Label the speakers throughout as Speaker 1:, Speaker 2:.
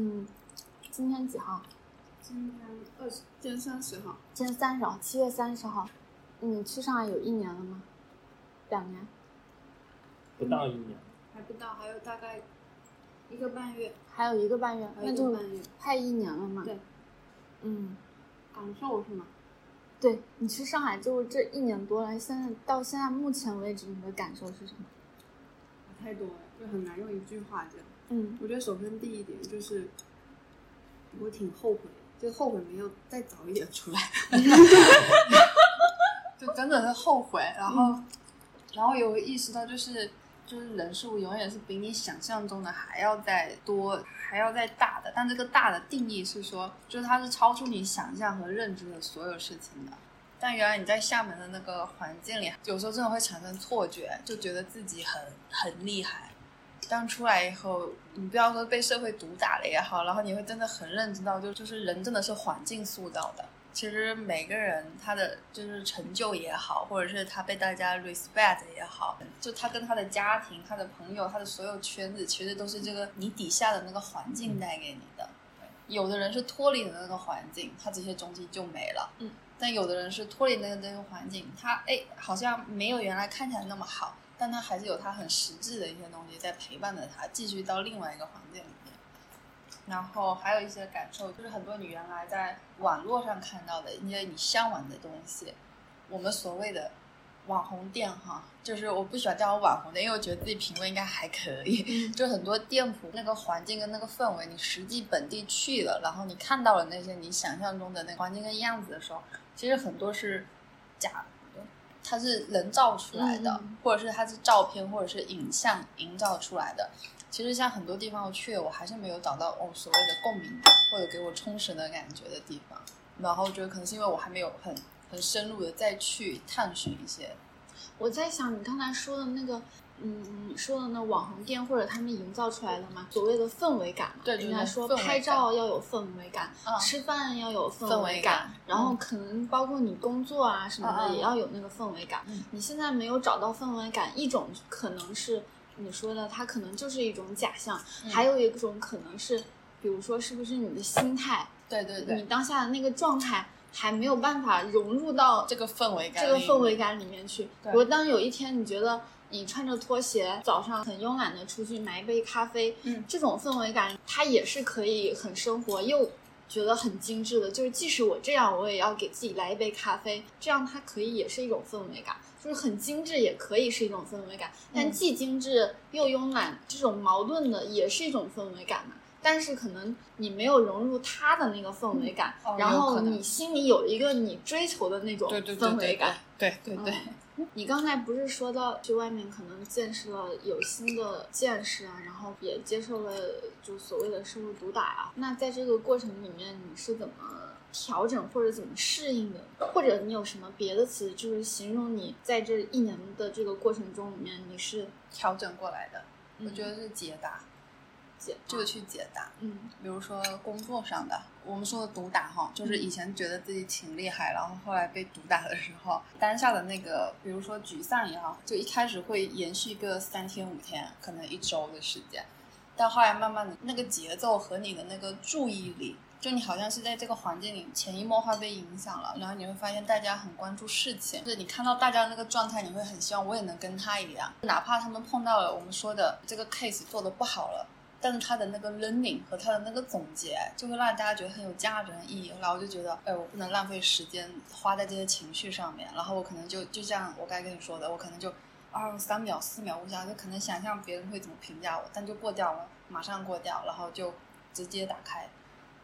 Speaker 1: 嗯，今天几号？
Speaker 2: 今天二十，今天三十号。
Speaker 1: 今天三十号，七月三十号。你去上海有一年了吗？两年？
Speaker 3: 不到一年。
Speaker 2: 还不到，还有大概一个半月。
Speaker 1: 还有一个半月，快一年了嘛。
Speaker 2: 对。
Speaker 1: 嗯。
Speaker 2: 感受是吗？
Speaker 1: 对你去上海就这一年多了，现在到现在目前为止，你的感受是什么？
Speaker 2: 太多了，就很难用一句话讲。
Speaker 1: 嗯，
Speaker 2: 我觉得首先第一点就是，我挺后悔，就后悔没有再早一点出来，就真的是后悔。然后，然后有意识到，就是就是人数永远是比你想象中的还要再多，还要再大的。但这个大的定义是说，就是它是超出你想象和认知的所有事情的。但原来你在厦门的那个环境里，有时候真的会产生错觉，就觉得自己很很厉害。当出来以后，你不要说被社会毒打了也好，然后你会真的很认知到，就就是人真的是环境塑造的。其实每个人他的就是成就也好，或者是他被大家 respect 也好，就他跟他的家庭、他的朋友、他的所有圈子，其实都是这个你底下的那个环境带给你的。有的人是脱离了那个环境，他这些东西就没了。
Speaker 1: 嗯。
Speaker 2: 但有的人是脱离那个那个环境，他哎好像没有原来看起来那么好。但他还是有他很实质的一些东西在陪伴着他，继续到另外一个环境里面。然后还有一些感受，就是很多你原来在网络上看到的一些你向往的东西，我们所谓的网红店哈，就是我不喜欢叫网红店，因为我觉得自己品味应该还可以。就很多店铺那个环境跟那个氛围，你实际本地去了，然后你看到了那些你想象中的那个环境跟样子的时候，其实很多是假。它是人造出来的，或者是它是照片或者是影像营造出来的。其实像很多地方我去，我还是没有找到哦所谓的共鸣或者给我充实的感觉的地方。然后我觉得可能是因为我还没有很很深入的再去探寻一些。
Speaker 1: 我在想你刚才说的那个。嗯，你说的那网红店或者他们营造出来的嘛，所谓的氛围感嘛，
Speaker 2: 对，
Speaker 1: 人家说拍照要有氛围感，吃饭要有氛围感，然后可能包括你工作啊什么的也要有那个氛围感。你现在没有找到氛围感，一种可能是你说的，它可能就是一种假象，还有一种可能是，比如说是不是你的心态，
Speaker 2: 对对对，
Speaker 1: 你当下的那个状态还没有办法融入到
Speaker 2: 这个氛围感，
Speaker 1: 这个氛围感里面去。如果当有一天你觉得。你穿着拖鞋，早上很慵懒的出去买一杯咖啡，
Speaker 2: 嗯，
Speaker 1: 这种氛围感，它也是可以很生活又觉得很精致的。就是即使我这样，我也要给自己来一杯咖啡，这样它可以也是一种氛围感。就是很精致也可以是一种氛围感，但既精致又慵懒，这种矛盾的也是一种氛围感嘛。但是可能你没有融入他的那个氛围感，然后你心里有一个你追求的那种氛围感，
Speaker 2: 对对对。
Speaker 1: 你刚才不是说到去外面可能见识了有新的见识啊，然后也接受了就所谓的社会毒打啊？那在这个过程里面，你是怎么调整或者怎么适应的？或者你有什么别的词，就是形容你在这一年的这个过程中里面你是
Speaker 2: 调整过来的？我觉得是解答。解就去解答，
Speaker 1: 嗯，
Speaker 2: 比如说工作上的，我们说的毒打哈，就是以前觉得自己挺厉害，然后后来被毒打的时候，当下的那个，比如说沮丧也好，就一开始会延续个三天五天，可能一周的时间，但后来慢慢的那个节奏和你的那个注意力，就你好像是在这个环境里潜移默化被影响了，然后你会发现大家很关注事情，就是你看到大家那个状态，你会很希望我也能跟他一样，哪怕他们碰到了我们说的这个 case 做的不好了。但是他的那个 learning 和他的那个总结，就会让大家觉得很有价值、和意义。然后我就觉得，哎，我不能浪费时间花在这些情绪上面。然后我可能就就像我该跟你说的，我可能就二三秒、四秒，我想就可能想象别人会怎么评价我，但就过掉了，马上过掉，然后就直接打开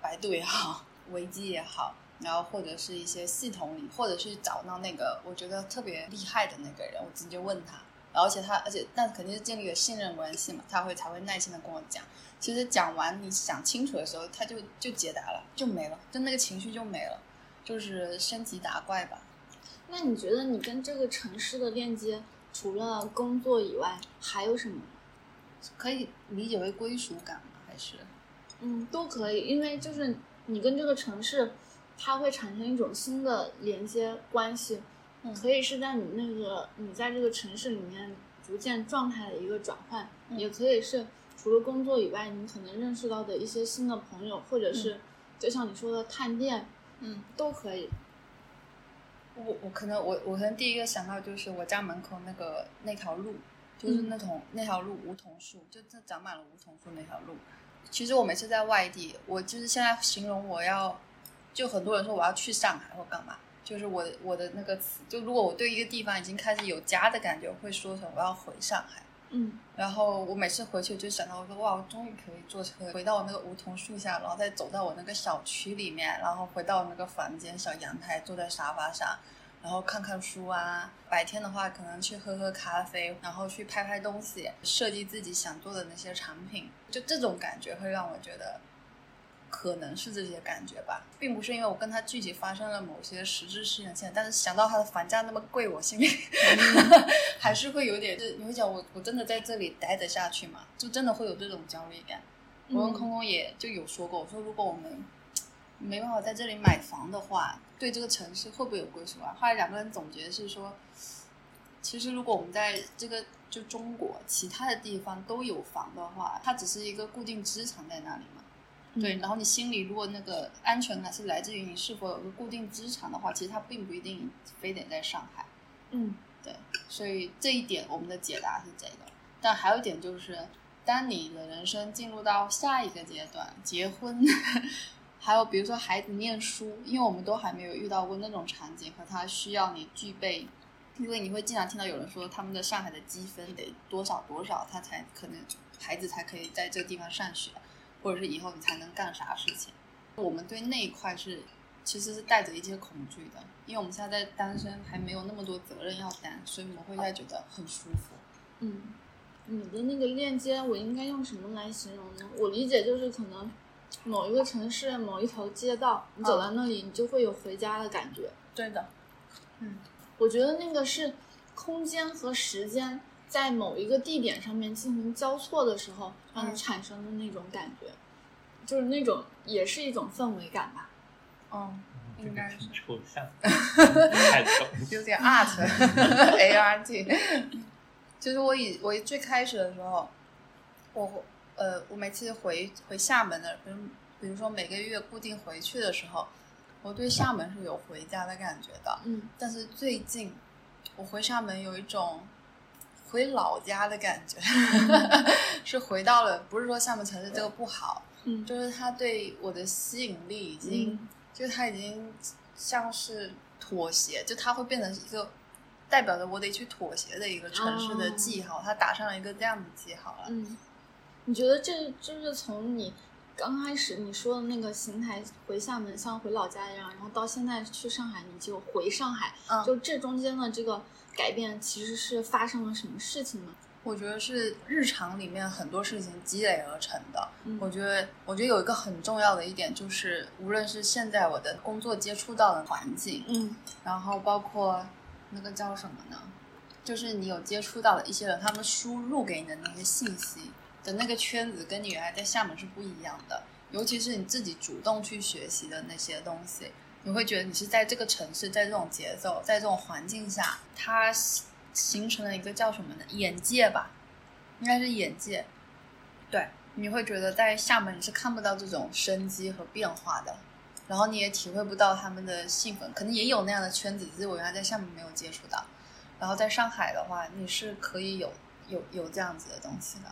Speaker 2: 百度也好，维基也好，然后或者是一些系统里，或者是找到那个我觉得特别厉害的那个人，我直接问他。而且他，而且但肯定是建立了信任关系嘛，他会才会耐心的跟我讲。其实讲完你想清楚的时候，他就就解答了，就没了，就那个情绪就没了，就是升级打怪吧。
Speaker 1: 那你觉得你跟这个城市的链接，除了工作以外，还有什么？
Speaker 2: 可以理解为归属感吗？还是？
Speaker 1: 嗯，都可以，因为就是你跟这个城市，它会产生一种新的连接关系。可以是在你那个你在这个城市里面逐渐状态的一个转换，也可以是除了工作以外，你可能认识到的一些新的朋友，或者是就像你说的探店，
Speaker 2: 嗯，
Speaker 1: 都可以。
Speaker 2: 我我可能我我可能第一个想到就是我家门口那个那条路，就是那种、那条路梧桐树，就这长满了梧桐树那条路。其实我每次在外地，我就是现在形容我要，就很多人说我要去上海或干嘛，就是我我的那个词，就如果我对一个地方已经开始有家的感觉，我会说成我要回上海。
Speaker 1: 嗯
Speaker 2: 然后我每次回去就想到，我说哇，我终于可以坐车回到我那个梧桐树下，然后再走到我那个小区里面，然后回到我那个房间小阳台，坐在沙发上，然后看看书啊。白天的话，可能去喝喝咖啡，然后去拍拍东西，设计自己想做的那些产品。就这种感觉会让我觉得，可能是这些感觉吧，并不是因为我跟他具体发生了某些实质事件，但是想到他的房价那么贵，我心里 还是会有点，就你会讲我我真的在这里待得下去吗？就真的会有这种焦虑感。我跟空空也就有说过，我说如果我们没办法在这里买房的话，对这个城市会不会有归属感？后来两个人总结是说，其实如果我们在这个就中国其他的地方都有房的话，它只是一个固定资产在那里嘛。对，然后你心里如果那个安全感是来自于你是否有个固定资产的话，其实它并不一定非得在上海。
Speaker 1: 嗯
Speaker 2: 对，所以这一点我们的解答是这个。但还有一点就是，当你的人生进入到下一个阶段，结婚，还有比如说孩子念书，因为我们都还没有遇到过那种场景，和他需要你具备，因为你会经常听到有人说他们的上海的积分得多少多少，他才可能孩子才可以在这个地方上学，或者是以后你才能干啥事情。我们对那一块是其实是带着一些恐惧的，因为我们现在在单身，还没有那么多责任要担，所以我们会现在觉得很舒服。
Speaker 1: 嗯，你的那个链接，我应该用什么来形容呢？我理解就是可能某一个城市某一条街道，你走到那里，你就会有回家的感觉。
Speaker 2: 对的，嗯
Speaker 1: 我觉得那个是空间和时间在某一个地点上面进行交错的时候，让你
Speaker 2: 嗯
Speaker 1: 产生的那种感觉，就是那种也是一种氛围感吧。
Speaker 2: 嗯，应该是
Speaker 3: 抽象。
Speaker 2: 有点 art，A R T。就是我以我最开始的时候，我呃，我每次回回厦门的，比如比如说每个月固定回去的时候，我对厦门是有回家的感觉的。
Speaker 1: 嗯
Speaker 2: 但是最近我回厦门有一种回老家的感觉，是回到了不是说厦门城市这个不好，
Speaker 1: 嗯
Speaker 2: 就是它对我的吸引力已经，
Speaker 1: 嗯
Speaker 2: 就它已经像是妥协，就它会变成一个代表着我得去妥协的一个城市的记号，它打上了一个这样的记号了。
Speaker 1: 嗯，你觉得这就是从你刚开始你说的那个邢台回厦门像回老家一样，然后到现在去上海你就回上海，
Speaker 2: 嗯
Speaker 1: 就这中间的这个改变其实是发生了什么事情吗？
Speaker 2: 我觉得是日常里面很多事情积累而成的。
Speaker 1: 嗯
Speaker 2: 我觉得，我觉得有一个很重要的一点就是，无论是现在我的工作接触到的环境，
Speaker 1: 嗯
Speaker 2: 然后包括那个叫什么呢？就是你有接触到的一些人，他们输入给你的那些信息的那个圈子，跟你原来在厦门是不一样的。尤其是你自己主动去学习的那些东西，你会觉得你是在这个城市，在这种节奏，在这种环境下，它形成了一个叫什么呢？眼界吧，应该是眼界。对，你会觉得在厦门你是看不到这种生机和变化的。然后你也体会不到他们的兴奋，可能也有那样的圈子，只是我原来在厦门没有接触到。然后在上海的话，你是可以有有有这样子的东西的。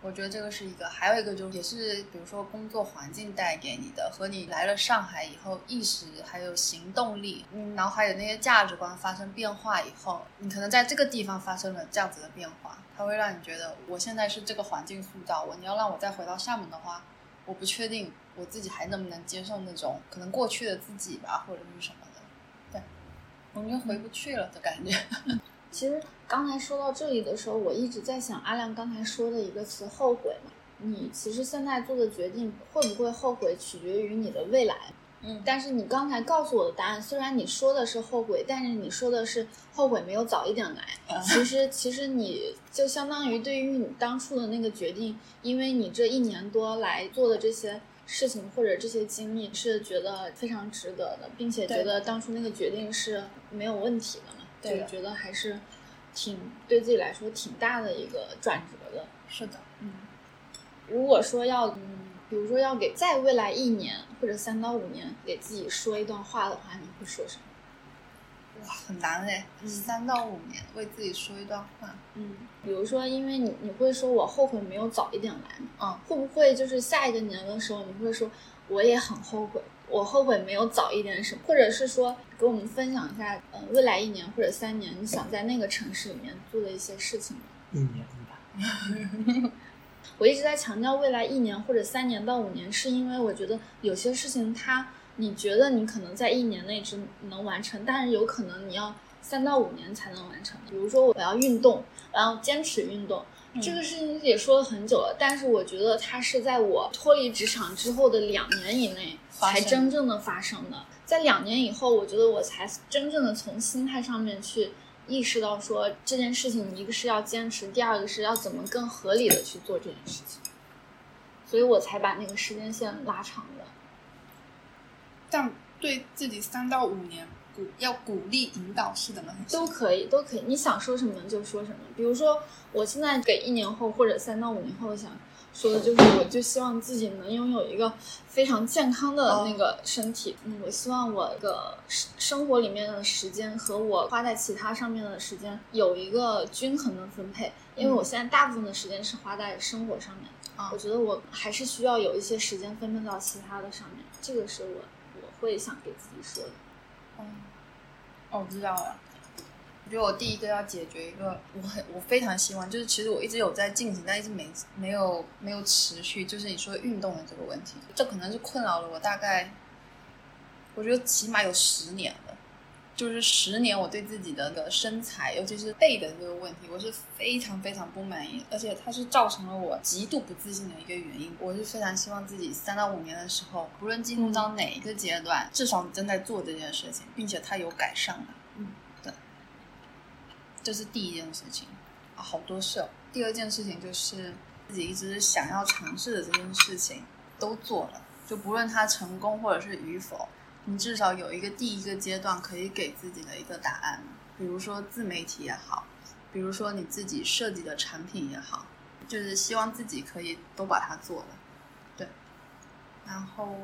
Speaker 2: 我觉得这个是一个，还有一个就是也是，比如说工作环境带给你的，和你来了上海以后意识还有行动力，嗯，脑海的那些价值观发生变化以后，你可能在这个地方发生了这样子的变化，它会让你觉得我现在是这个环境塑造我，你要让我再回到厦门的话，我不确定我自己还能不能接受那种可能过去的自己吧，或者是什么的，对，我们就回不去了的感觉。
Speaker 1: 其实刚才说到这里的时候，我一直在想阿亮刚才说的一个词“后悔”嘛。你其实现在做的决定会不会后悔，取决于你的未来。
Speaker 2: 嗯
Speaker 1: 但是你刚才告诉我的答案，虽然你说的是后悔，但是你说的是后悔没有早一点来。
Speaker 2: 嗯
Speaker 1: 其实，其实你就相当于对于你当初的那个决定，因为你这一年多来做的这些事情或者这些经历，是觉得非常值得的，并且觉得当初那个决定是没有问题的嘛。
Speaker 2: 对的
Speaker 1: 就觉得还是挺对自己来说挺大的一个转折的。
Speaker 2: 是的，
Speaker 1: 嗯，如果说要，嗯，比如说要给在未来一年或者三到五年给自己说一段话的话，你会说什么？
Speaker 2: 哇，很难嘞，
Speaker 1: 嗯
Speaker 2: 三到五年为自己说一段话。
Speaker 1: 嗯，比如说，因为你你会说我后悔没有早一点来嘛，
Speaker 2: 嗯，
Speaker 1: 会不会就是下一个年的时候，你会说我也很后悔，我后悔没有早一点什么，或者是说给我们分享一下，嗯、未来一年或者三年，你想在那个城市里面做的一些事情吗？
Speaker 3: 一年吧，
Speaker 1: 我一直在强调未来一年或者三年到五年，是因为我觉得有些事情它，你觉得你可能在一年内只能完成，但是有可能你要三到五年才能完成。比如说我要运动，然后坚持运动，这个事情也说了很久了，但是我觉得它是在我脱离职场之后的两年以内才真正的发生的。在两年以后，我觉得我才真正的从心态上面去意识到说这件事情，一个是要坚持，第二个是要怎么更合理的去做这件事情，所以我才把那个时间线拉长
Speaker 2: 了。但对自己三到五年鼓要鼓励引导式的吗？
Speaker 1: 都可以，都可以，你想说什么就说什么。比如说，我现在给一年后或者三到五年后想说的就是，我就希望自己能拥有一个非常健康的那个身体。嗯，我希望我的生生活里面的时间和我花在其他上面的时间有一个均衡的分配，因为我现在大部分的时间是花在生活上面。
Speaker 2: 啊
Speaker 1: 我觉得我还是需要有一些时间分配到其他的上面，这个是我我会想给自己说的。
Speaker 2: 哦，我知道了。我觉得我第一个要解决一个，我很我非常希望，就是其实我一直有在进行，但一直没没有没有持续，就是你说运动的这个问题，这可能是困扰了我大概，我觉得起码有十年了。就是十年，我对自己的那个身材，尤其是背的这个问题，我是非常非常不满意，而且它是造成了我极度不自信的一个原因。我是非常希望自己三到五年的时候，不论进入到哪一个阶段，至少你正在做这件事情，并且它有改善的。
Speaker 1: 嗯，
Speaker 2: 对，这是第一件事情啊，好多事哦。第二件事情就是自己一直想要尝试的这件事情都做了，就不论它成功或者是与否。你至少有一个第一个阶段可以给自己的一个答案，比如说自媒体也好，比如说你自己设计的产品也好，就是希望自己可以都把它做了，对。然后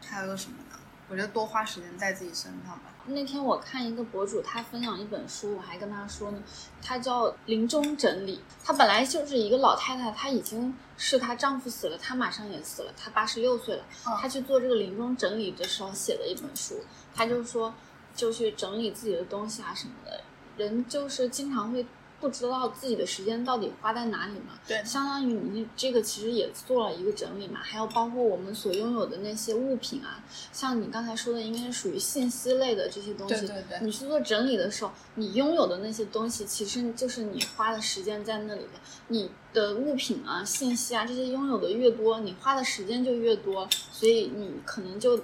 Speaker 2: 还有个什么？我觉得多花时间在自己身上吧。
Speaker 1: 那天我看一个博主，他分享一本书，我还跟他说呢，他叫临终整理。她本来就是一个老太太，她已经是她丈夫死了，她马上也死了，她八十六岁了。
Speaker 2: 嗯
Speaker 1: 她去做这个临终整理的时候写的一本书，她就说，就去整理自己的东西啊什么的。人就是经常会不知道自己的时间到底花在哪里嘛。
Speaker 2: 对
Speaker 1: 相当于你这个其实也做了一个整理嘛，还有包括我们所拥有的那些物品啊，像你刚才说的，应该是属于信息类的这些东西。
Speaker 2: 对对对
Speaker 1: 你去做整理的时候，你拥有的那些东西，其实就是你花的时间在那里的。你的物品啊、信息啊这些拥有的越多，你花的时间就越多，所以你可能就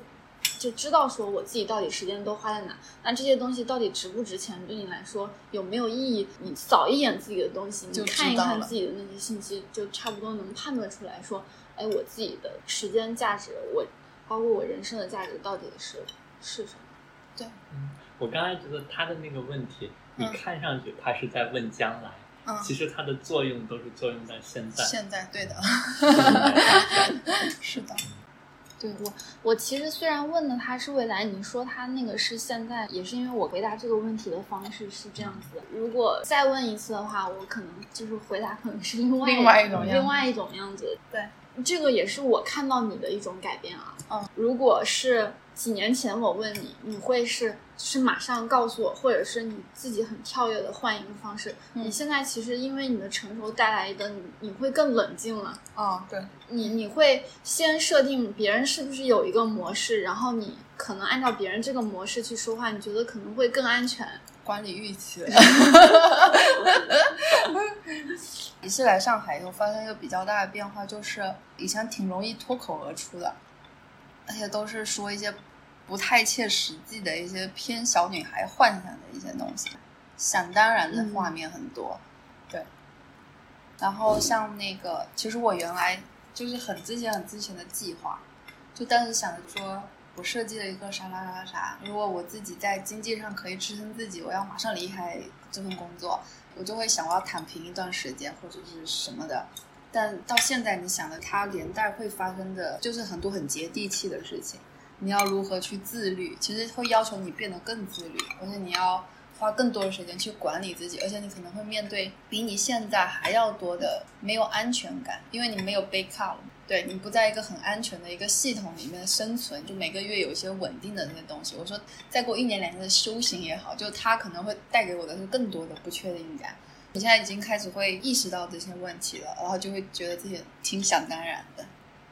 Speaker 1: 就知道说我自己到底时间都花在哪，那这些东西到底值不值钱，对你来说有没有意义？你扫一眼自己的东西，你
Speaker 2: 就
Speaker 1: 看一看自己的那些信息，就差不多能判断出来说，哎，我自己的时间价值，我包括我人生的价值到底是是什么？
Speaker 3: 对我刚才觉得他的那个问题，你
Speaker 2: 嗯
Speaker 3: 看上去他是在问将来，
Speaker 2: 嗯，
Speaker 3: 其实它的作用都是作用在现在。
Speaker 2: 现在对的，是的，
Speaker 1: 对我，我其实虽然问的他是未来，你说他那个是现在，也是因为我回答这个问题的方式是这样子。如果再问一次的话，我可能就是回答可能是另外
Speaker 2: 另外一种
Speaker 1: 另外一种样子。
Speaker 2: 对，
Speaker 1: 这个也是我看到你的一种改变啊。
Speaker 2: 嗯，
Speaker 1: 如果是几年前我问你，你会是是马上告诉我，或者是你自己很跳跃的换一个方式？
Speaker 2: 嗯
Speaker 1: 你现在其实因为你的成熟带来的，你你会更冷静了。
Speaker 2: 哦，对，
Speaker 1: 你你会先设定别人是不是有一个模式，然后你可能按照别人这个模式去说话，你觉得可能会更安全。
Speaker 2: 管理预期了。一次来上海以后，发现一个比较大的变化，就是以前挺容易脱口而出的，而且都是说一些不太切实际的一些偏小女孩幻想的一些东西，想当然的画面很多。对，然后像那个，其实我原来就是很之前很之前的计划，就当时想着说，我设计了一个啥啥啥啥，如果我自己在经济上可以支撑自己，我要马上离开这份工作，我就会想我要躺平一段时间或者是什么的，但到现在你想的，它连带会发生的就是很多很接地气的事情。你要如何去自律？其实会要求你变得更自律，而且你要花更多的时间去管理自己，而且你可能会面对比你现在还要多的没有安全感，因为你没有 backup，对你不在一个很安全的一个系统里面生存，就每个月有一些稳定的那些东西。我说再过一年两年的修行也好，就它可能会带给我的是更多的不确定感。我现在已经开始会意识到这些问题了，然后就会觉得这些挺想当然的。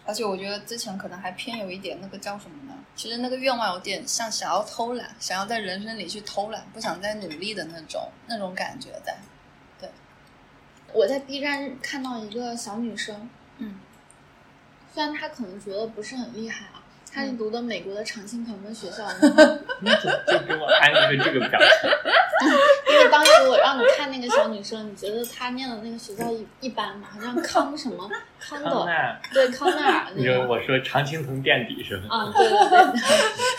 Speaker 2: 而且我觉得之前可能还偏有一点那个叫什么呢？其实那个愿望有点像想要偷懒，想要在人生里去偷懒，不想再努力的那种那种感觉在。
Speaker 1: 对我在 B 站看到一个小女生，虽然他可能觉得不是很厉害啊，她是读的美国的常青藤的学校，
Speaker 3: 你怎么就给我安了个这个表情？
Speaker 1: 因为当时我让你看那个小女生，你觉得她念的那个学校一一般吗？好像康什么康
Speaker 3: 康
Speaker 1: 的，
Speaker 3: 奈，
Speaker 1: 对康奈尔那
Speaker 3: 你说
Speaker 1: 个。
Speaker 3: 我说常青藤垫底是吧？
Speaker 1: 啊，对对对，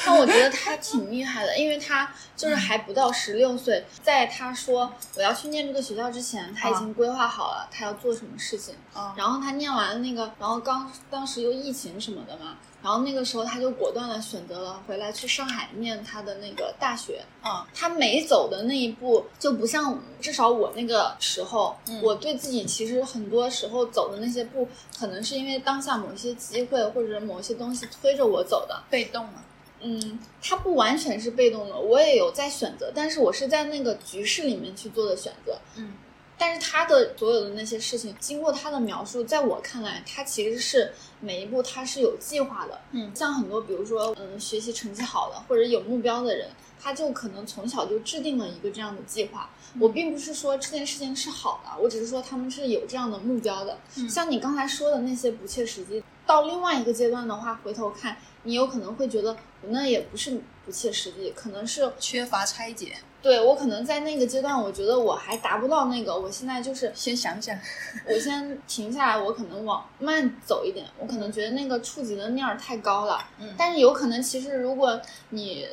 Speaker 1: 但我觉得她挺厉害的，因为她就是还不到十六岁，在她说我要去念这个学校之前，她已经规划好了她要做什么事情。
Speaker 2: 啊
Speaker 1: 然后她念完那个，然后刚当时又疫情什么的嘛，然后那个时候他就果断的选择了回来去上海念他的那个大学。
Speaker 2: 啊
Speaker 1: 他每走的那一步就不像，至少我那个时候，
Speaker 2: 嗯
Speaker 1: 我对自己其实很多时候走的那些步，可能是因为当下某一些机会或者某些东西推着我走的。
Speaker 2: 被动了。
Speaker 1: 嗯，它不完全是被动的，我也有在选择，但是我是在那个局势里面去做的选择。
Speaker 2: 嗯
Speaker 1: 但是他的所有的那些事情，经过他的描述，在我看来，他其实是每一步他是有计划的。
Speaker 2: 嗯
Speaker 1: 像很多比如说，嗯，学习成绩好的或者有目标的人，他就可能从小就制定了一个这样的计划。我并不是说这件事情是好的，我只是说他们是有这样的目标的。
Speaker 2: 嗯
Speaker 1: 像你刚才说的那些不切实际，到另外一个阶段的话，回头看，你有可能会觉得我那也不是不切实际，可能是
Speaker 2: 缺乏拆解，
Speaker 1: 对我可能在那个阶段，我觉得我还达不到那个，我现在就是
Speaker 2: 先想想。
Speaker 1: 我先停下来，我可能往慢走一点，我可能觉得那个触及的面儿太高了，
Speaker 2: 嗯
Speaker 1: 但是有可能其实如果你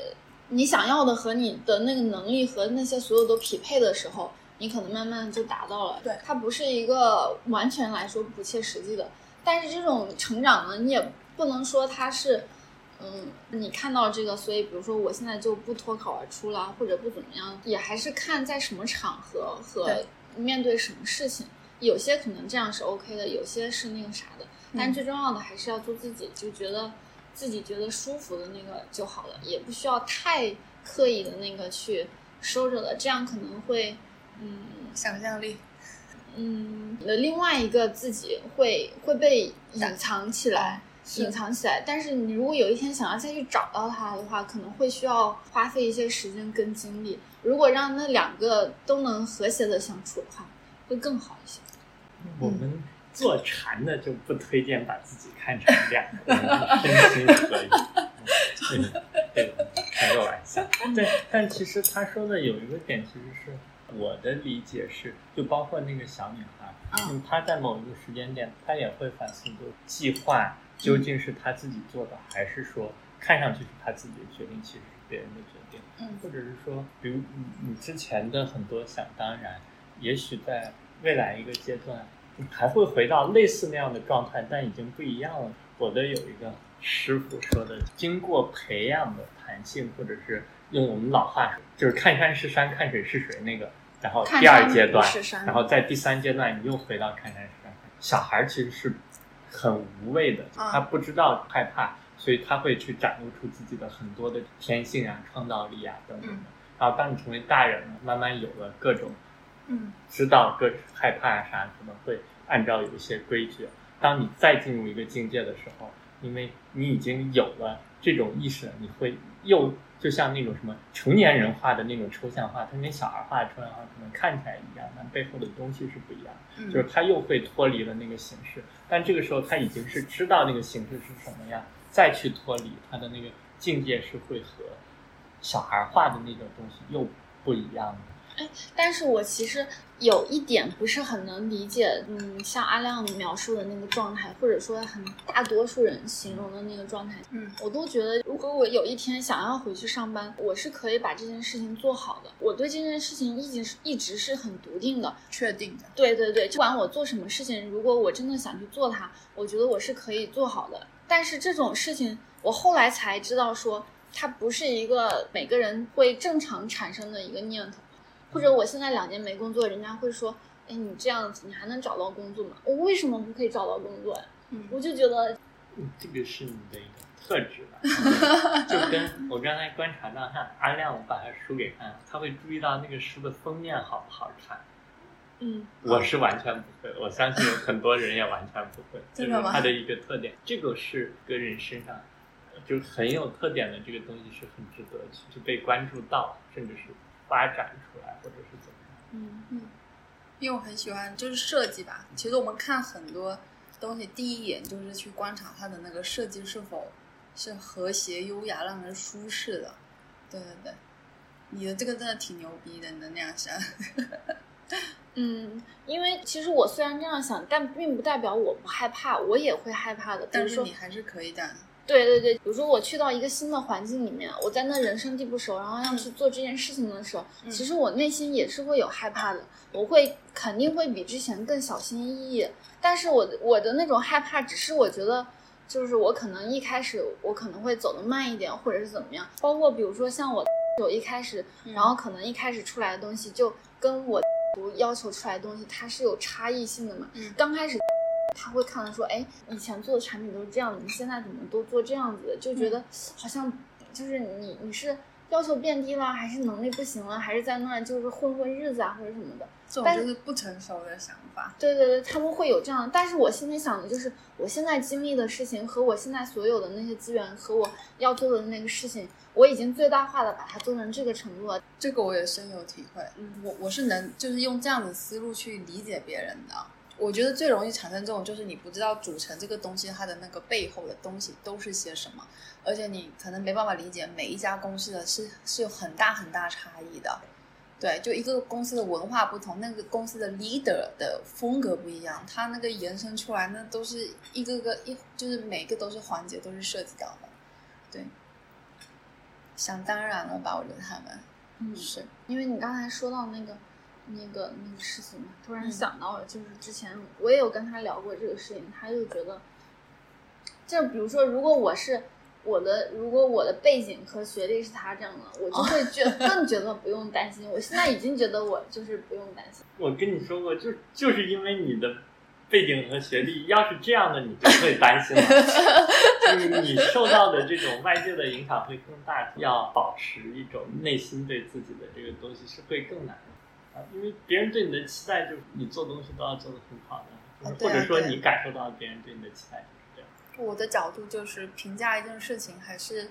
Speaker 1: 你想要的和你的那个能力和那些所有都匹配的时候，你可能慢慢就达到了。
Speaker 2: 对
Speaker 1: 它不是一个完全来说不切实际的，但是这种成长呢，你也不能说它是。嗯，你看到这个，所以比如说我现在就不脱口而出啦，或者不怎么样，也还是看在什么场合和面对什么事情。有些可能这样是 OK 的，有些是那个啥的，但最重要的还是要做自己，就觉得自己觉得舒服的那个就好了，也不需要太刻意的那个去收着了，这样可能会，嗯
Speaker 2: 想象力。
Speaker 1: 嗯，你的另外一个自己会会被隐藏起来。
Speaker 2: 是
Speaker 1: 隐藏起来，但是你如果有一天想要再去找到它的话，可能会需要花费一些时间跟精力。如果让那两个都能和谐的相处的话，会更好一些。
Speaker 3: 我们做禅的就不推荐把自己看成两个人，身心合一。嗯对，开个玩笑。对，但其实他说的有一个点，其实是我的理解是，就包括那个小女孩，嗯，她在某一个时间点，她也会反思，就计划究竟是他自己做的，还是说看上去是他自己的决定，其实是别人的决定。
Speaker 2: 嗯
Speaker 3: 或者是说，比如你你之前的很多想当然，也许在未来一个阶段，你还会回到类似那样的状态，但已经不一样了。我的有一个师傅说的，经过培养的弹性，或者是用我们老话说，就是看山是山，看水是水那个。然后第二阶段然后在第三阶段，你又回到看山是山。小孩其实是很无畏的，
Speaker 2: 啊
Speaker 3: 他不知道害怕，所以他会去展露出自己的很多的天性啊、创造力啊等等的。
Speaker 2: 嗯
Speaker 3: 然后当你成为大人了，慢慢有了各种
Speaker 2: 嗯
Speaker 3: 知道各害怕啊啥，可能会按照有一些规矩。当你再进入一个境界的时候，因为你已经有了这种意识了，你会又就像那种什么成年人画的那种抽象画，它跟小孩画的抽象画可能看起来一样，但背后的东西是不一样就是他又会脱离了那个形式，但这个时候他已经是知道那个形式是什么样，再去脱离他的那个境界是会和小孩画的那种东西又不一样的。
Speaker 1: 哎但是我其实有一点不是很能理解，嗯，像阿亮描述的那个状态，或者说很大多数人形容的那个状态，
Speaker 2: 嗯
Speaker 1: 我都觉得，如果我有一天想要回去上班，我是可以把这件事情做好的。我对这件事情一直是一直是很笃定的。
Speaker 2: 确定的。
Speaker 1: 对对对，不管我做什么事情，如果我真的想去做它，我觉得我是可以做好的。但是这种事情，我后来才知道说，它不是一个每个人会正常产生的一个念头。或者我现在两年没工作，人家会说，哎，你这样子你还能找到工作吗？我为什么不可以找到工作呀？
Speaker 2: 嗯
Speaker 1: 我就觉得，
Speaker 3: 嗯这个是你的一个特质吧？就跟我刚才观察到，像阿亮，我把他书给看了，他会注意到那个书的封面好不好看。
Speaker 1: 嗯
Speaker 3: 我是完全不会，我相信有很多人也完全不会，这
Speaker 2: 真的吗
Speaker 3: 是他的一个特点。这个是个人身上就很有特点的这个东西，是很值得去被关注到，甚至是发展出来，或者是怎么样。
Speaker 1: 嗯
Speaker 2: 因为我很喜欢就是设计吧。其实我们看很多东西，第一眼就是去观察它的那个设计是否是和谐、优雅、让人舒适的。对对对，你的这个真的挺牛逼的，你能那样想。
Speaker 1: 嗯，因为其实我虽然这样想，但并不代表我不害怕，我也会害怕的。
Speaker 2: 但是你还是可以的。
Speaker 1: 对对对，比如说我去到一个新的环境里面，我在那人生地不熟，然后要去做这件事情的时候，
Speaker 2: 嗯
Speaker 1: 其实我内心也是会有害怕的，我会肯定会比之前更小心翼翼。但是我的我的那种害怕，只是我觉得，就是我可能一开始我可能会走得慢一点，或者是怎么样。包括比如说像我有一开始，然后可能一开始出来的东西就跟我要求出来的东西它是有差异性的嘛。
Speaker 2: 嗯
Speaker 1: 刚开始他会看到说，哎，以前做的产品都是这样的，你现在怎么都做这样子的？就觉得好像就是你你是要求变低了，还是能力不行了，还是在那儿就是混混日子啊或者什么的？
Speaker 2: 这种就是不成熟的想法。
Speaker 1: 对对对，他们会有这样。但是我心里想的就是，我现在经历的事情和我现在所有的那些资源和我要做的那个事情，我已经最大化的把它做成这个程度了。
Speaker 2: 这个我也深有体会。
Speaker 1: 嗯
Speaker 2: 我我是能就是用这样的思路去理解别人的。我觉得最容易产生这种，就是你不知道组成这个东西它的那个背后的东西都是些什么，而且你可能没办法理解每一家公司的是是有很大很大差异的。对，就一个公司的文化不同，那个公司的 leader 的风格不一样，他那个延伸出来，那都是一个个一，就是每个都是环节都是涉及到的。对，想当然了吧？我觉得他们
Speaker 1: 嗯
Speaker 2: 是。
Speaker 1: 因为你刚才说到那个、那个、那个事情嘛，突然
Speaker 2: 嗯
Speaker 1: 想到了，就是之前我也有跟他聊过这个事情，他就觉得，就比如说，如果我是我的，如果我的背景和学历是他这样的，我就会觉更觉得不用担心。我现在已经觉得我就是不用担心。
Speaker 3: 我跟你说过，就就是因为你的背景和学历，要是这样的，你就会担心了，就是你受到的这种外界的影响会更大，要保持一种内心对自己的这个东西是会更难的啊，因为别人对你的期待就是你做东西都要做的很好的，或者说你感受到别人对你的期待就是这样。
Speaker 2: 我的角度就是评价一件事情，还是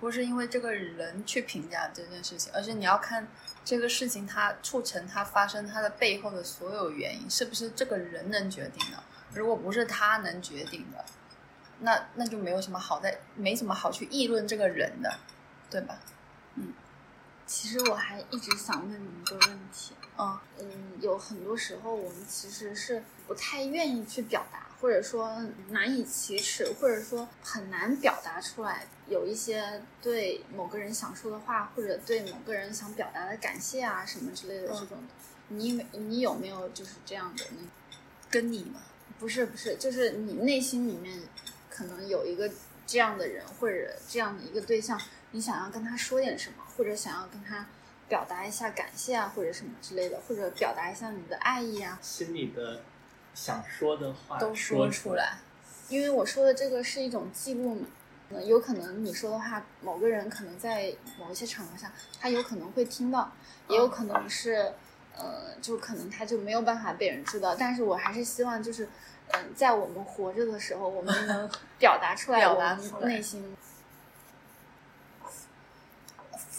Speaker 2: 不是因为这个人去评价这件事情，而是你要看这个事情它促成它发生它的背后的所有原因，是不是这个人能决定的？如果不是他能决定的，那那就没有什么好在，没什么好去议论这个人的，对吧？
Speaker 1: 其实我还一直想问你一个问题，
Speaker 2: 嗯
Speaker 1: 嗯，有很多时候我们其实是不太愿意去表达，或者说难以启齿，或者说很难表达出来，有一些对某个人想说的话，或者对某个人想表达的感谢啊什么之类的这种的，你你有没有就是这样的那？
Speaker 2: 跟你吗，
Speaker 1: 不是不是，就是你内心里面可能有一个这样的人，或者这样的一个对象，你想要跟他说点什么，或者想要跟他表达一下感谢啊，或者什么之类的，或者表达一下你的爱意啊。
Speaker 3: 心里的想说的话
Speaker 2: 都
Speaker 3: 说
Speaker 2: 出来。
Speaker 1: 因为我说的这个是一种记录有可能你说的话，某个人可能在某一些场合下，他有可能会听到，也有可能是，呃，就可能他就没有办法被人知道。但是我还是希望就是，嗯、在我们活着的时候，我们能表达出来
Speaker 2: 表
Speaker 1: 我们内心。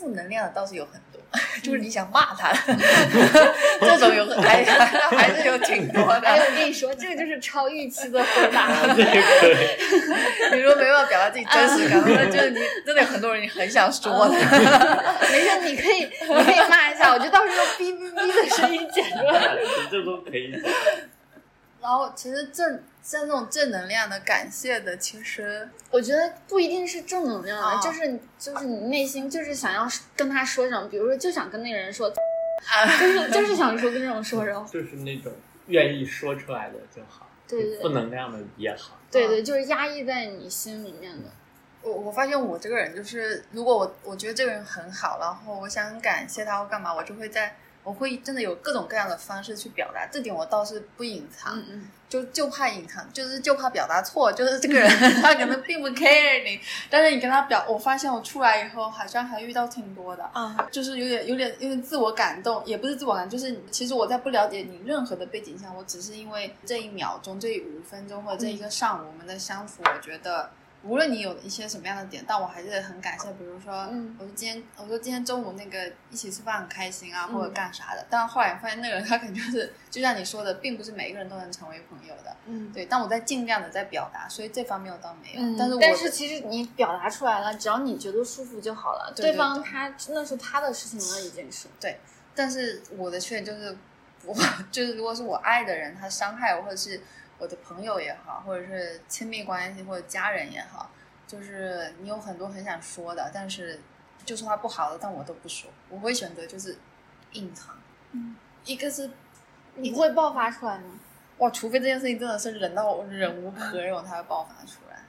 Speaker 2: 负能量的倒是有很多，就是你想骂他，这种有还还是有挺多的。
Speaker 1: 哎，我跟你说，这个就是超预期的回答。
Speaker 3: 这个可以。
Speaker 2: 你如果没办法表达自己真实感，那就是你真的有很多人你很想说的。
Speaker 1: 没事，你可以，你可以骂一下，我就到时候哔哔哔的声音剪出来。
Speaker 3: 这都可以讲。
Speaker 2: 然后其实正像这种正能量的、感谢的，其实
Speaker 1: 我觉得不一定是正能量的，
Speaker 2: 哦
Speaker 1: 就是就是你内心就是想要跟他说什么，比如说就想跟那个人说，
Speaker 2: 啊，
Speaker 1: 就是就是想说跟这种说，然后
Speaker 3: 就是那种愿意说出来的就好，
Speaker 1: 对对
Speaker 3: 负能量的也好。
Speaker 1: 对对，就是压抑在你心里面的。
Speaker 2: 我我发现我这个人就是，如果我我觉得这个人很好，然后我想感谢他或干嘛，我就会在我会真的有各种各样的方式去表达，这点我倒是不隐藏，
Speaker 1: 嗯嗯，
Speaker 2: 就就怕隐藏，就是就怕表达错，就是这个人 他可能并不 care 你，但是你跟他表，我发现我出来以后好像还遇到挺多的，
Speaker 1: 啊，
Speaker 2: 就是有点有点有点自我感动，也不是自我感动，就是其实我在不了解你任何的背景下，我只是因为这一秒钟、这五分钟或者这一个上午我们的相处，我觉得无论你有一些什么样的点，但我还是很感谢。比如说，
Speaker 1: 嗯
Speaker 2: 我说今天我说今天中午那个一起吃饭很开心啊，
Speaker 1: 嗯
Speaker 2: 或者干啥的，但后来发现那个人他肯定就是就像你说的，并不是每一个人都能成为朋友的。
Speaker 1: 嗯。
Speaker 2: 对，但我在尽量的在表达，所以这方面我倒没有。
Speaker 1: 嗯，
Speaker 2: 但是我
Speaker 1: 但是其实你表达出来了，只要你觉得舒服就好了。
Speaker 2: 对对
Speaker 1: 方
Speaker 2: 对
Speaker 1: 他那是他的事情了，已经是。
Speaker 2: 对但是我的缺点就是，我 就是如果是我爱的人，他伤害我，或者是我的朋友也好，或者是亲密关系或者家人也好，就是你有很多很想说的，但是就说他不好的，但我都不说，我会选择就是隐藏。
Speaker 1: 嗯，
Speaker 2: 一个是
Speaker 1: 你不会爆发出来吗？
Speaker 2: 哇，除非这件事情真的是忍到我忍无可忍，我才会爆发出来。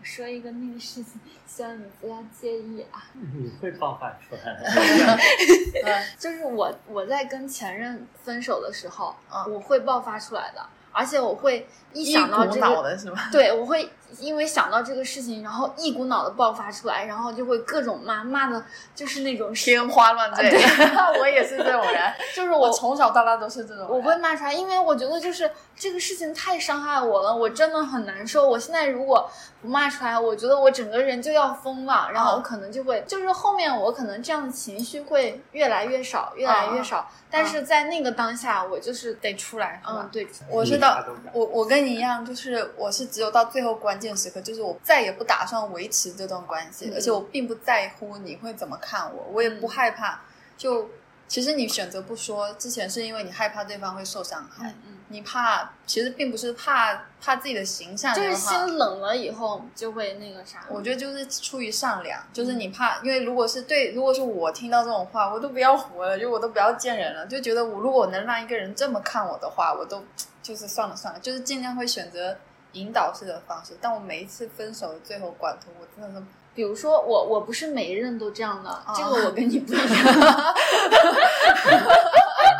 Speaker 1: 我说一个那个事情，希望你不要介意啊。
Speaker 3: 你会爆发出来的。
Speaker 2: 嗯
Speaker 1: 就是我我在跟前任分手的时候，
Speaker 2: 嗯
Speaker 1: 我会爆发出来的，而且我会一
Speaker 2: 一
Speaker 1: 想到这个，
Speaker 2: 的是吧？
Speaker 1: 对我会因为想到这个事情，然后一股脑的爆发出来，然后就会各种骂，骂的就是那种
Speaker 2: 天花乱坠。
Speaker 1: 对
Speaker 2: 我也是这种人，
Speaker 1: 就是
Speaker 2: 我
Speaker 1: 我
Speaker 2: 从小到大都是这种人。
Speaker 1: 我会骂出来，因为我觉得就是这个事情太伤害我了，我真的很难受。我现在如果不骂出来，我觉得我整个人就要疯了，然后我可能就会，就是后面我可能这样的情绪会越来越少，越来越少。但是在那个当下，我就是
Speaker 2: 得出来，
Speaker 1: 嗯，对，
Speaker 2: 我是到我我跟你一样，就是我是只有到最后关键时刻，就是我再也不打算维持这段关系，
Speaker 1: 嗯
Speaker 2: 而且我并不在乎你会怎么看我，我也不
Speaker 1: 嗯
Speaker 2: 害怕。就其实你选择不说之前，是因为你害怕对方会受伤害，
Speaker 1: 嗯嗯，
Speaker 2: 你怕其实并不是怕怕自己的形象
Speaker 1: 就是，心冷了以后就会那个啥。
Speaker 2: 我觉得就是出于善良，就是
Speaker 1: 嗯
Speaker 2: 你怕，因为如果是对，如果是我听到这种话，我都不要活了，就我都不要见人了，就觉得我如果能让一个人这么看我的话，我都 就是算了算了，就是尽量会选择引导式的方式。但我每一次分手的最后关头，我真的是
Speaker 1: 比如说我，我不是每一任都这样的，
Speaker 2: 哦
Speaker 1: 这个我跟你不一样。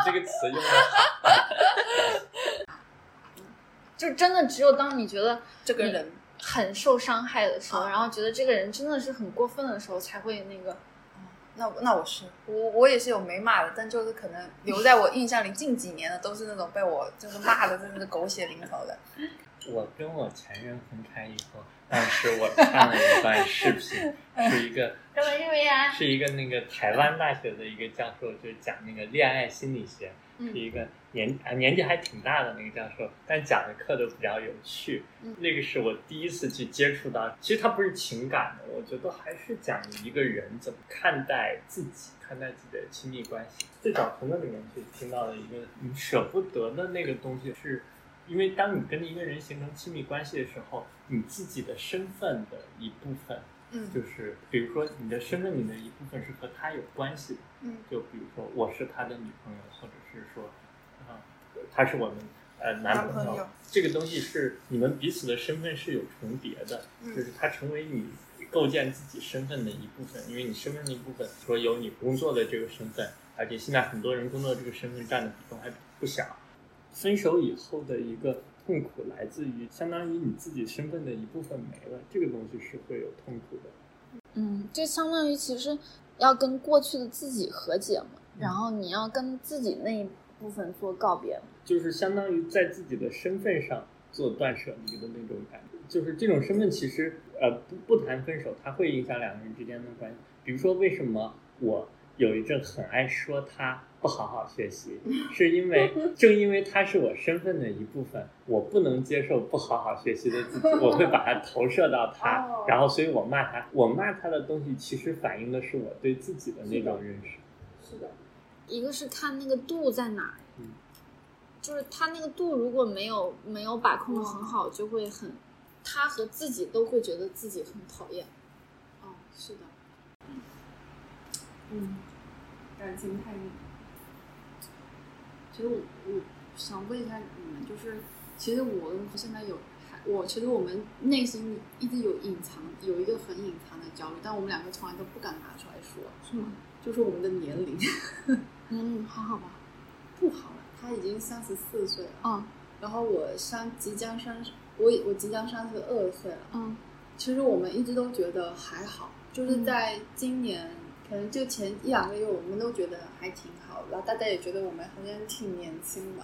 Speaker 3: 这个词用的好，
Speaker 1: 就真的只有当你觉得
Speaker 2: 这个人
Speaker 1: 很受伤害的时候，
Speaker 2: 啊
Speaker 1: 然后觉得这个人真的是很过分的时候，才会那个。
Speaker 2: 那那我是我我也是有没骂的，但就是可能留在我印象里近几年的都是那种被我就是骂的，真的是狗血淋头的。
Speaker 3: 我跟我前任分开以后，当时我看了一段视频，是一个？是一个那个台湾大学的一个教授，就是讲那个恋爱心理学，
Speaker 1: 嗯
Speaker 3: 是一个年啊年纪还挺大的那个教授，但讲的课都比较有趣。
Speaker 1: 嗯
Speaker 3: 那个是我第一次去接触到，其实它不是情感的，我觉得还是讲一个人怎么看待自己，看待自己的亲密关系。最早从那里面去听到的一个你舍不得的那个东西是。因为当你跟一个人形成亲密关系的时候，你自己的身份的一部分
Speaker 2: 嗯
Speaker 3: 就是比如说你的身份里的一部分是和他有关系的，
Speaker 2: 嗯
Speaker 3: 就比如说我是他的女朋友，或者是说，啊、他是我们呃男朋
Speaker 2: 男朋友
Speaker 3: 这个东西是你们彼此的身份是有重叠的，
Speaker 2: 嗯
Speaker 3: 就是他成为你构建自己身份的一部分，因为你身份的一部分说有你工作的这个身份，而且现在很多人工作这个身份占的比重还不小。分手以后的一个痛苦来自于，相当于你自己身份的一部分没了，这个东西是会有痛苦的。
Speaker 1: 嗯，就相当于其实要跟过去的自己和解嘛，然后你要跟自己那一部分做告别。
Speaker 3: 就是相当于在自己的身份上做断舍离的那种感觉。就是这种身份其实呃不不谈分手，它会影响两个人之间的关系。比如说，为什么我有一阵很爱说他不好好学习，是因为正因为他是我身份的一部分，我不能接受不好好学习的自己，我会把它投射到他
Speaker 1: 哦，
Speaker 3: 然后所以我骂他。我骂他的东西其实反映的是我对自己的那种认识。
Speaker 1: 是的，一个是看那个度在哪就是他那个度如果没有没有把控的很好，就会很，他和自己都会觉得自己很讨厌。
Speaker 2: 哦，是的，嗯，感情太……其实我我想问一下你们，就是其实我现在有，我其实我们内心一直有隐藏，有一个很隐藏的焦虑，但我们两个从来都不敢拿出来说，
Speaker 1: 是吗？
Speaker 2: 就是我们的年龄，
Speaker 1: 嗯，还好吧？
Speaker 2: 不好了，他已经三十四岁了，
Speaker 1: 嗯
Speaker 2: 然后我三即将三十，我我即将三十二岁了。
Speaker 1: 嗯
Speaker 2: 其实我们一直都觉得还好，就是在今年，可能就前一两个月，我们都觉得还挺好的，然后大家也觉得我们好像挺年轻的，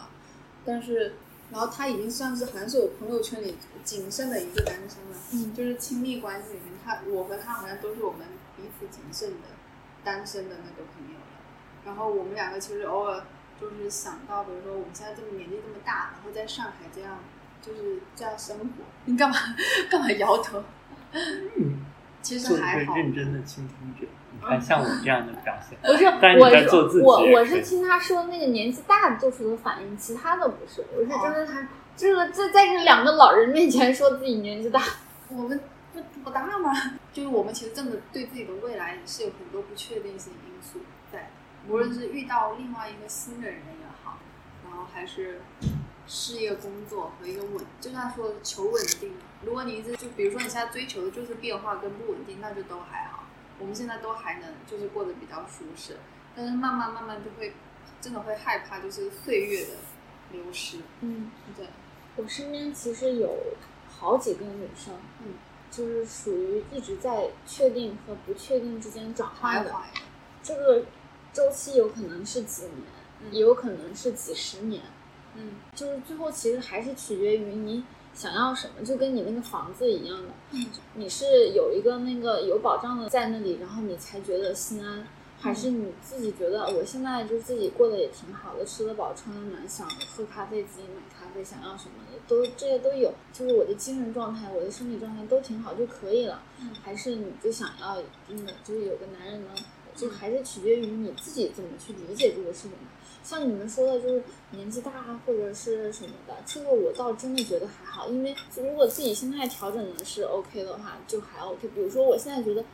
Speaker 2: 但是，然后他已经算是好像是我朋友圈里仅剩的一个单身了，
Speaker 1: 嗯
Speaker 2: 就是亲密关系里面，他我和他好像都是我们彼此仅剩的单身的那个朋友了，然后我们两个其实偶尔就是想到，比如说我们现在这么年纪这么大，然后在上海这样就是这样生活，你干嘛 干嘛摇头？
Speaker 3: 嗯，
Speaker 2: 其实还好，
Speaker 3: 认真的倾听者。你看，像我这样的表现，
Speaker 1: 不是，
Speaker 3: 但你
Speaker 1: 我是
Speaker 3: 在做自己
Speaker 1: 我我是听他说那个年纪大做出的反应，其他的不是，我是
Speaker 2: 哦
Speaker 1: 真的他这个在在这两个老人面前说自己年纪大，
Speaker 2: 我们不不大吗？就是我们其实真的对自己的未来是有很多不确定性因素在，无论是遇到另外一个新的人也好，然后还是事业工作和一个稳，就像说求稳定。如果你一直就比如说你现在追求的就是变化跟不稳定，那就都还好。我们现在都还能就是过得比较舒适，但是慢慢慢慢就会真的会害怕，就是岁月的流失。
Speaker 1: 嗯，
Speaker 2: 对，
Speaker 1: 我身边其实有好几个女生，
Speaker 2: 嗯，
Speaker 1: 就是属于一直在确定和不确定之间转换的，这个周期有可能是几年，
Speaker 2: 嗯
Speaker 1: 也有可能是几十年，
Speaker 2: 嗯。
Speaker 1: 就是最后其实还是取决于你想要什么，就跟你那个房子一样的，
Speaker 2: 嗯。
Speaker 1: 你是有一个那个有保障的在那里，然后你才觉得心安，还是你自己觉得我现在就自己过得也挺好的，吃得饱穿得暖，想喝咖啡自己买咖啡，想要什么的都这些都有，就是我的精神状态、我的身体状态都挺好就可以了，
Speaker 2: 嗯。
Speaker 1: 还是你就想要真的就是有个男人能，就还是取决于你自己怎么去理解这个事情。吧。像你们说的，就是年纪大或者是什么的，这个我倒真的觉得还好，因为如果自己心态调整的是 OK 的话，就还 OK。比如说我现在觉得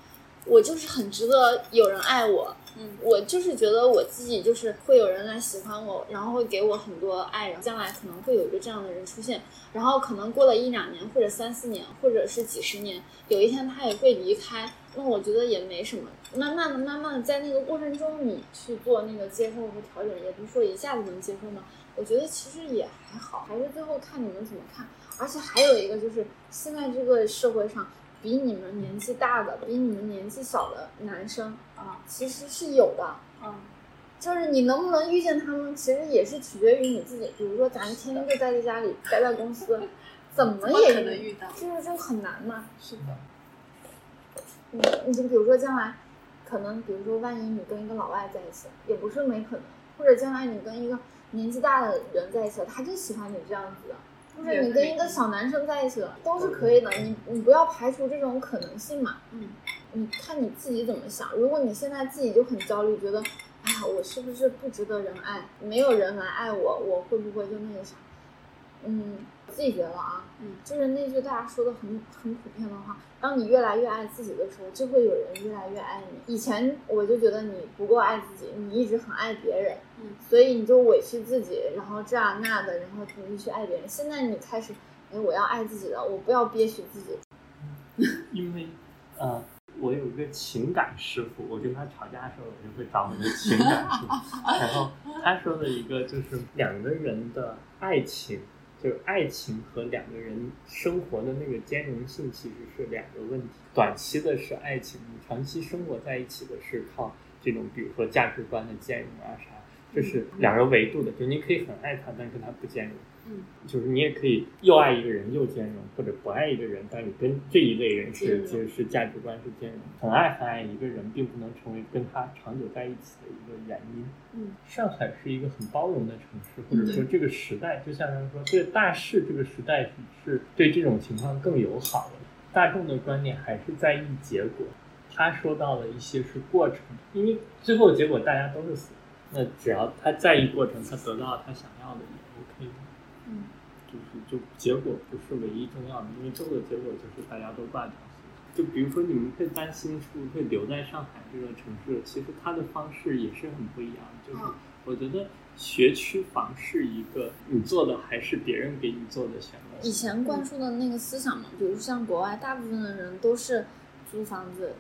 Speaker 1: 我就是很值得有人爱我，
Speaker 2: 嗯
Speaker 1: 我就是觉得我自己就是会有人来喜欢我，然后会给我很多爱，然后将来可能会有一个这样的人出现，然后可能过了一两年或者三四年或者是几十年，有一天他也会离开，那我觉得也没什么。慢慢的、慢慢的，在那个过程中，你去做那个接受和调整，也不是说一下子能接受嘛。我觉得其实也还好，还是最后看你们怎么看。而且还有一个就是，现在这个社会上，比你们年纪大的、比你们年纪小的男生
Speaker 2: 啊
Speaker 1: 其实是有的。
Speaker 2: 嗯
Speaker 1: 就是你能不能遇见他们，其实也是取决于你自己。比如说，咱天天就待在家里，待在公司，怎么 也
Speaker 2: 可能遇到
Speaker 1: 就是就很难嘛。
Speaker 2: 是的，
Speaker 1: 你你就比如说将来，可能比如说万一你跟一个老外在一起，也不是没可能，或者将来你跟一个年纪大的人在一起了，他就喜欢你这样子的，或者你跟一个小男生在一起了，都是可以的。你你不要排除这种可能性嘛。
Speaker 2: 嗯
Speaker 1: 你看你自己怎么想。如果你现在自己就很焦虑，觉得，哎呀，我是不是不值得人爱？没有人来爱我，我会不会就那个啥？嗯，我自己觉得啊，
Speaker 2: 嗯
Speaker 1: 就是那句大家说的很很普遍的话：当你越来越爱自己的时候，就会有人越来越爱你。以前我就觉得你不够爱自己，你一直很爱别人，
Speaker 2: 嗯
Speaker 1: 所以你就委屈自己，然后这啊那的，然后你就去爱别人。现在你开始，哎，我要爱自己了，我不要憋屈自己。
Speaker 3: 因为呃，我有一个情感师傅，我跟他吵架的时候，我就会找我的 情感师傅。然后他说的一个就是两个人的爱情，就是爱情和两个人生活的那个兼容性其实是两个问题。短期的是爱情，你长期生活在一起的是靠这种比如说价值观的兼容啊啥，这是两个维度的。就你可以很爱他，但是他不兼容。
Speaker 2: 嗯
Speaker 3: 就是你也可以又爱一个人又兼容，或者不爱一个人，但你跟这一类人是其实是价值观是兼容。很爱很爱一个人，并不能成为跟他长久在一起的一个原因。
Speaker 2: 嗯
Speaker 3: 上海是一个很包容的城市，或者说这个时代，就像人说，这个大势这个时代是对这种情况更友好的。大众的观点还是在意结果，他说到的一些是过程，因为最后结果大家都是死。那只要他在意过程，他得到了他想要的就是就结果不是唯一重要的，因为最后的结果就是大家都挂掉。就比如说你们会担心是不会留在上海这个城市，其实它的方式也是很不一样。就是
Speaker 2: 嗯
Speaker 3: 我觉得学区房是一个你做的还是别人给你做的选择。
Speaker 1: 以前灌输的那个思想嘛，比如像国外，大部分的人都是租房子，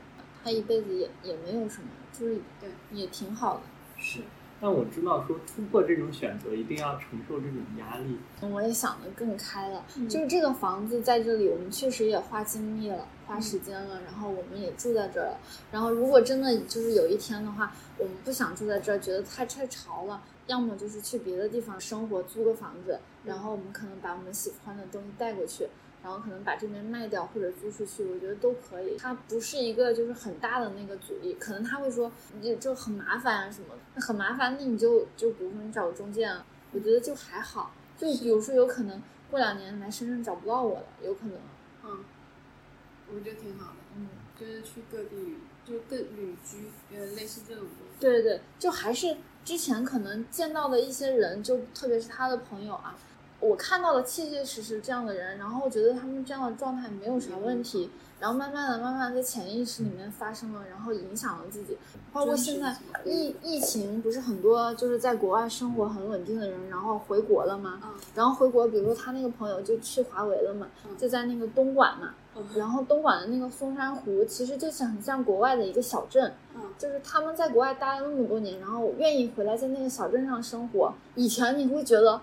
Speaker 1: 他一辈子也也没有什么，就是
Speaker 2: 对
Speaker 1: 也挺好的。
Speaker 2: 是
Speaker 3: 但我知道说突破这种选择，一定要承受这种压力。
Speaker 1: 我也想得更开了，
Speaker 2: 嗯
Speaker 1: 就是这个房子在这里，我们确实也花精力了，花时间了，然后我们也住在这儿了。然后如果真的就是有一天的话，我们不想住在这儿，觉得太太潮了，要么就是去别的地方生活，租个房子，然后我们可能把我们喜欢的东西带过去。然后可能把这边卖掉或者租出去，我觉得都可以。它不是一个就是很大的那个阻力，可能他会说你就很麻烦啊什么，那很麻烦，那你就就比如说你找个中介啊，我觉得就还好。就比如说有可能过两年来深圳找不到我了，有可能。
Speaker 2: 嗯，我觉得挺好的，
Speaker 1: 嗯，
Speaker 2: 就是去各地，就各旅居，呃类似这种东西。
Speaker 1: 对对对，就还是之前可能见到的一些人，就特别是他的朋友啊，我看到了切切实实这样的人，然后我觉得他们这样的状态没有啥问题，然后慢慢的、慢慢的在潜意识里面发生了，然后影响了自己，包括现在疫疫情不是很多就是在国外生活很稳定的人，然后回国了嘛？
Speaker 2: 嗯
Speaker 1: 然后回国，比如说他那个朋友就去华为了嘛，
Speaker 2: 嗯
Speaker 1: 就在那个东莞嘛，
Speaker 2: 嗯
Speaker 1: 然后东莞的那个松山湖其实就是很像国外的一个小镇，
Speaker 2: 嗯
Speaker 1: 就是他们在国外待了那么多年，然后愿意回来在那个小镇上生活。以前你会觉得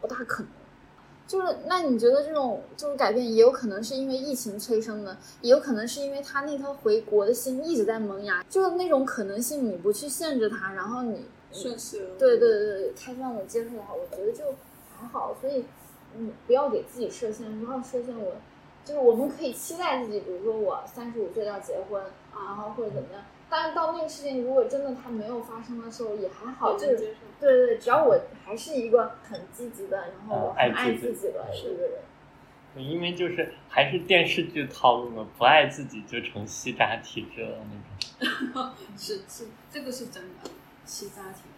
Speaker 1: 不大可能，就是那你觉得这种这种改变也有可能是因为疫情催生的，也有可能是因为他那颗回国的心一直在萌芽，就是那种可能性你不去限制他，然后你
Speaker 2: 顺势。
Speaker 1: 对对对对，开放的接受它，我觉得就还好。所以，你，不要给自己设限，不要设限我，就是我们可以期待自己，比如说我三十五岁要结婚，然后或者怎么样。但是到那个事情如果真的它没有发生的时候，也还好，就是。对对对，只要我还是一个很积极的，然后我
Speaker 3: 呃爱
Speaker 1: 很爱
Speaker 3: 自己
Speaker 1: 自己的一个人。
Speaker 3: 因为就是还是电视剧套路嘛，不爱自己就成吸渣体质了那种。
Speaker 2: 是是，这个是真的，吸渣体质。